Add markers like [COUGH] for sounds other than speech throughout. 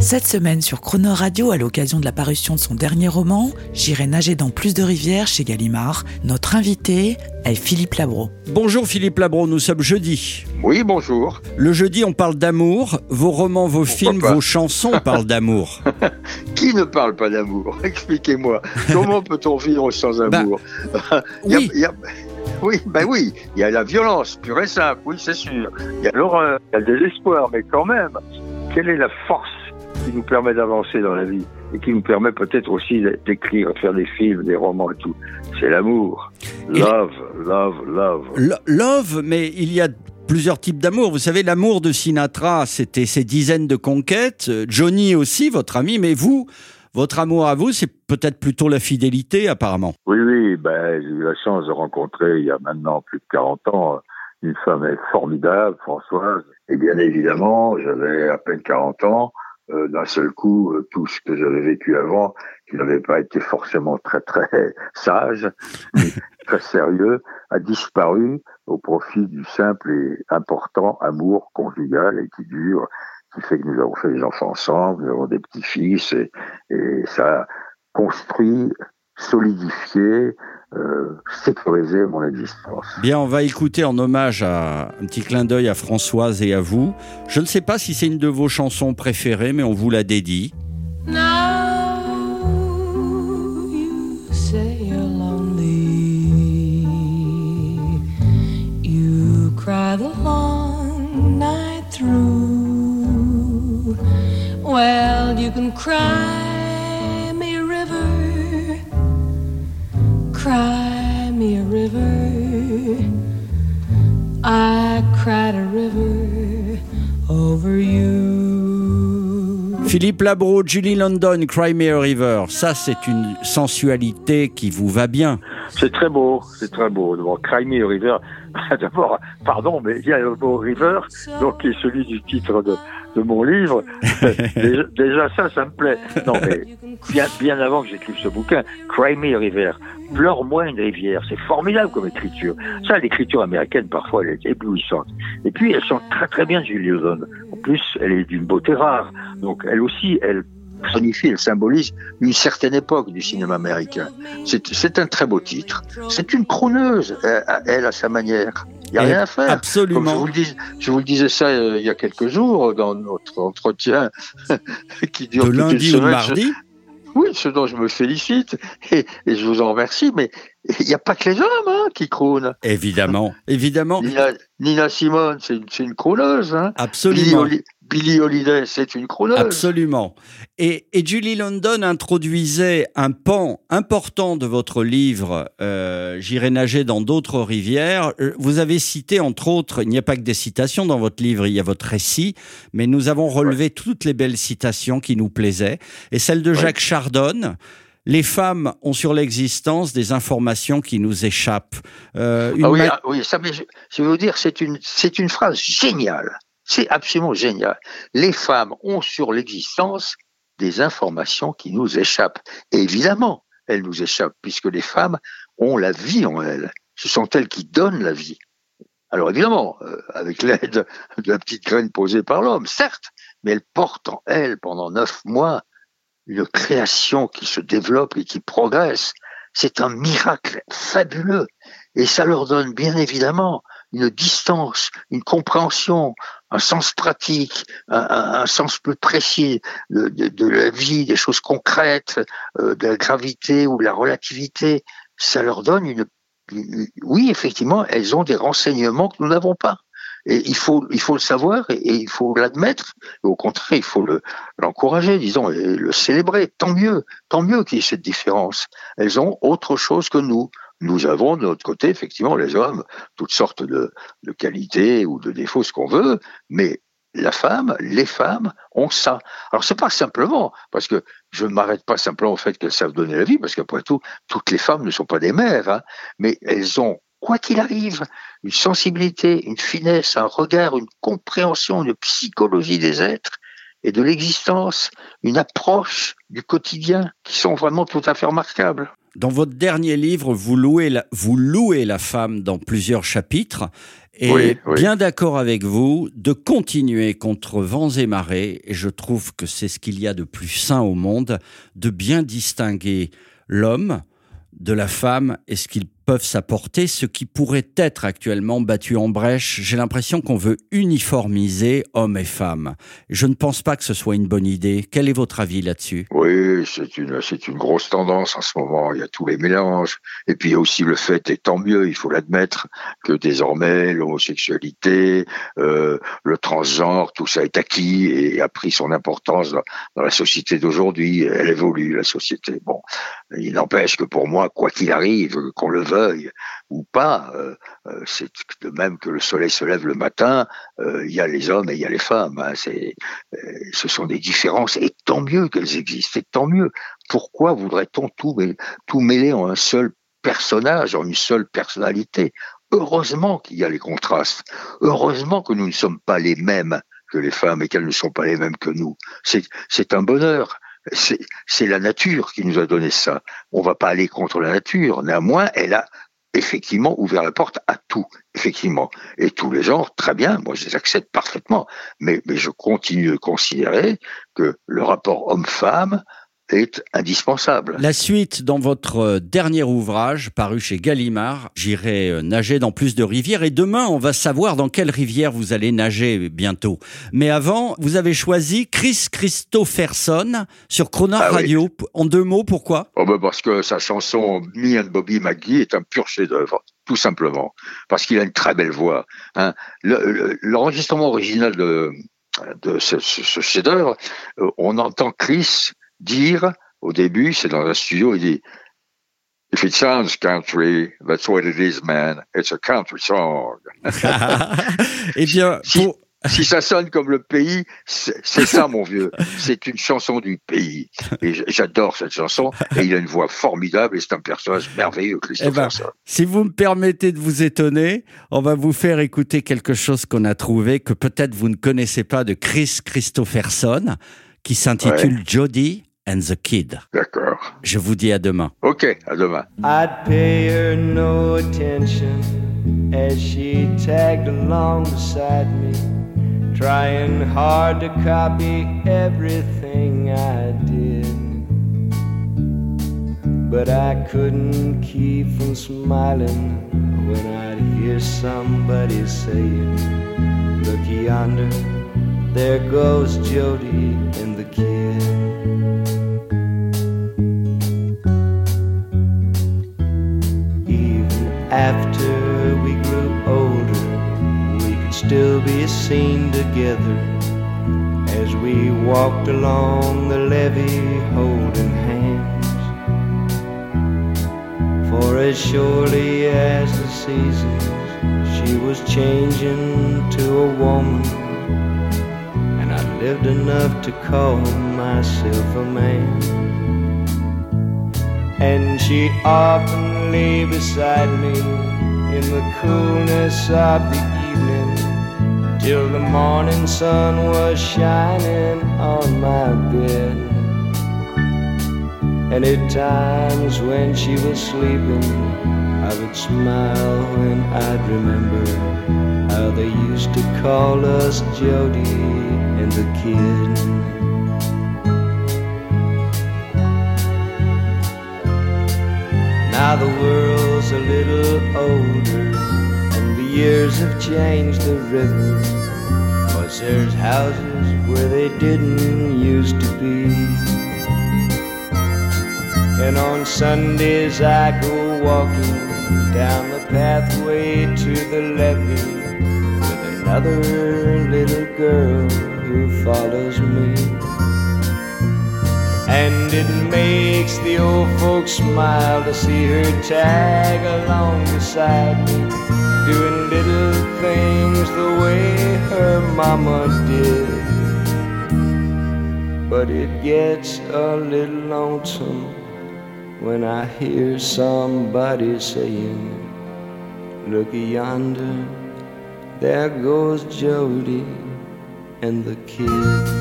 Cette semaine sur Croner Radio, à l'occasion de la parution de son dernier roman, J'irai nager dans plus de rivières chez Gallimard, notre invité est Philippe Labro. Bonjour Philippe Labro, nous sommes jeudi. Oui, bonjour. Le jeudi, on parle d'amour. Vos romans, vos films, pas? vos chansons [LAUGHS] parlent d'amour. Qui ne parle pas d'amour? [LAUGHS] Expliquez-moi. Comment peut-on vivre sans Bah, amour? [LAUGHS] Il y a- oui. il y a- Oui, ben oui, il y a la violence pure et simple, oui, c'est sûr. Il y a l'horreur, il y a le désespoir, mais quand même, quelle est la force qui nous permet d'avancer dans la vie et qui nous permet peut-être aussi d'écrire, de faire des films, des romans et tout C'est l'amour. Love, love, love. Lo- Love, mais il y a plusieurs types d'amour. Vous savez, l'amour de Sinatra, c'était ses dizaines de conquêtes. Euh, Johnny aussi, votre ami, mais vous, votre amour à vous, c'est peut-être plutôt la fidélité, apparemment. Oui, oui, ben, j'ai eu la chance de rencontrer il y a maintenant plus de 40 ans une femme formidable, Françoise. Et bien évidemment, j'avais à peine 40 ans. Euh, D'un seul coup, euh, tout ce que j'avais vécu avant, qui n'avait pas été forcément très très [LAUGHS] sage, [LAUGHS] très sérieux, a disparu au profit du simple et important amour conjugal et qui dure, qui fait que nous avons fait des enfants ensemble, nous avons des petits-fils, et, et ça a construit solidifier, euh, sécuriser mon existence. Bien, on va écouter en hommage à un petit clin d'œil à Françoise et à vous. Je ne sais pas si c'est une de vos chansons préférées, mais on vous la dédie. Now you say you're lonely. You cry the long night through. Well, you can cry Cry me a river. I cried a river over you. Philippe Labro, Julie London, Cry Me a River. Ça, c'est une sensualité qui vous va bien. C'est très beau, c'est très beau. Cry Me a River, d'abord, pardon, mais il y a le mot River, donc qui est celui du titre de, de mon livre. [LAUGHS] déjà, déjà, ça, ça me plaît. Non, mais bien, bien avant que j'écrive ce bouquin, Cry Me River, pleure-moi une rivière. C'est formidable comme écriture. Ça, l'écriture américaine, parfois, elle est éblouissante. Et puis, elle chante très très bien, Julie London. En plus, elle est d'une beauté rare. Donc, elle aussi, elle personifie, elle symbolise une certaine époque du cinéma américain. C'est un très beau titre. C'est une crooneuse, elle, elle, à sa manière. Il n'y a Et rien à faire. Comme je Absolument. vous, le dis, je vous le disais ça euh, il y a quelques jours dans notre entretien [LAUGHS] qui dure De toute une lundi ou de semaine. mardi. Oui, ce dont je me félicite et, et je vous en remercie, mais il n'y a pas que les hommes hein, qui croonent. Évidemment, évidemment, Nina, Nina Simone, c'est une, une crooneuse. Hein. Absolument. Billie Holiday, c'est une crooneuse. Absolument. Et, et Julie London introduisait un pan important de votre livre euh, J'irai nager dans d'autres rivières. Euh, Vous avez cité, entre autres, il n'y a pas que des citations dans votre livre, il y a votre récit, mais nous avons relevé toutes les belles citations qui nous plaisaient. Et celle de Jacques Chardonne. Les femmes ont sur l'existence des informations qui nous échappent. Euh, une Ah oui, ma- ah oui, ça, mais je, je vais vous dire, c'est une, c'est une phrase géniale. C'est absolument génial. Les femmes ont sur l'existence des informations qui nous échappent. Et évidemment, elles nous échappent, puisque les femmes ont la vie en elles. Ce sont elles qui donnent la vie. Alors évidemment, euh, avec l'aide de la petite graine posée par l'homme, certes, mais elles portent en elles pendant neuf mois une création qui se développe et qui progresse. C'est un miracle fabuleux. Et ça leur donne bien évidemment une distance, une compréhension, un sens pratique, un, sens plus précis de, la vie, des choses concrètes, euh, de la gravité ou de la relativité. Ça leur donne une, oui, effectivement, elles ont des renseignements que nous n'avons pas. Et il faut, il faut le savoir et, il faut l'admettre. Et au contraire, il faut le, l'encourager, disons, et le célébrer. Tant mieux, tant mieux qu'il y ait cette différence. Elles ont autre chose que nous. Nous avons de notre côté, effectivement, les hommes, toutes sortes de, qualités ou de défauts, ce qu'on veut, mais la femme, les femmes ont ça. Alors c'est pas simplement parce que je ne m'arrête pas simplement au fait qu'elles savent donner la vie, parce qu'après tout, toutes les femmes ne sont pas des mères, hein, mais elles ont, quoi qu'il arrive, une sensibilité, une finesse, un regard, une compréhension, une psychologie des êtres et de l'existence, une approche du quotidien qui sont vraiment tout à fait remarquables. Dans votre dernier livre, vous louez la, vous louez la femme dans plusieurs chapitres. Et Oui, oui. bien d'accord avec vous de continuer contre vents et marées. Et je trouve que c'est ce qu'il y a de plus sain au monde, de bien distinguer l'homme de la femme et ce qu'ils peuvent s'apporter, ce qui pourrait être actuellement battu en brèche. J'ai l'impression qu'on veut uniformiser hommes et femmes. Je ne pense pas que ce soit une bonne idée. Quel est votre avis là-dessus? Oui, c'est une, c'est une grosse tendance en ce moment. Il y a tous les mélanges. Et puis aussi le fait, et tant mieux, il faut l'admettre, que désormais l'homosexualité, euh, le transgenre, tout ça est acquis et a pris son importance dans, dans la société d'aujourd'hui. Elle évolue, la société. Bon, il n'empêche que pour moi, quoi qu'il arrive, qu'on le veuille ou pas, euh, euh, c'est de même que le soleil se lève le matin, euh, il y a les hommes et il y a les femmes. hein. ce sont des différences et tant mieux qu'elles existent, et tant mieux. Pourquoi voudrait-on tout, mêler- en un seul personnage, en une seule personnalité? Heureusement qu'il y a les contrastes. Heureusement que nous ne sommes pas les mêmes que les femmes et qu'elles ne sont pas les mêmes que nous. C'est un bonheur. C'est, la nature qui nous a donné ça. On va pas aller contre la nature. Néanmoins, elle a effectivement ouvert la porte à tout, effectivement. Et tous les genres, très bien, moi je les accepte parfaitement. Mais je continue de considérer que le rapport homme-femme est indispensable. La suite dans votre euh, dernier ouvrage paru chez Gallimard, J'irai euh, nager dans plus de rivières et demain on va savoir dans quelle rivière vous allez nager bientôt. Mais avant, vous avez choisi Chris Christopherson sur Croner Ah oui. Radio. En deux mots, pourquoi? Oh ben parce que sa chanson Me and Bobby McGee est un pur chef-d'œuvre, tout simplement, parce qu'il a une très belle voix. Hein. Le- le- L'enregistrement original de, de ce, ce- ce chef-d'œuvre, euh, on entend Chris dire au début, c'est dans un studio, il dit If it sounds country, that's what it is, man. It's a country song. [LAUGHS] Eh bien, Si- pour- Si ça sonne comme le pays, c'est ça, mon vieux. C'est une chanson du pays. Et j'adore cette chanson. Et il a une voix formidable et c'est un personnage merveilleux, Eh ben, si vous me permettez de vous étonner, on va vous faire écouter quelque chose qu'on a trouvé que peut-être vous ne connaissez pas de Chris Christopherson, qui s'intitule Jody and the Kid. D'accord. Je vous dis à demain. Ok, à demain. I'd pay her no attention as she tagged along beside me, trying hard to copy everything I did. But I couldn't keep from smiling when I'd hear somebody saying, Look yonder, there goes Jody and the kid. After we grew older, we could still be seen together as we walked along the levee holding hands. For as surely as the seasons, she was changing to a woman, and I lived enough to call myself a man. And she often lay beside me in the coolness of the evening till the morning sun was shining on my bed. And at times when she was sleeping, I would smile when I'd remember how they used to call us Jody and the kid. Now the world's a little older, and the years have changed the river. Cause there's houses where they didn't used to be. And on Sundays I go walking down the pathway to the levee with another little girl who follows me. And it makes the old folks smile to see her tag along beside me doing little things the way her mama did. But it gets a little lonesome when I hear somebody saying, Look yonder, there goes Jody and the kid.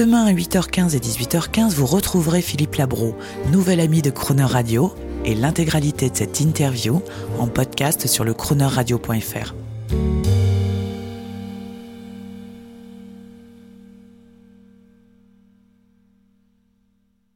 Demain à 8h15 et 18h15, vous retrouverez Philippe Labro, nouvel ami de Croner Radio, et l'intégralité de cette interview en podcast sur le cronerradio.fr.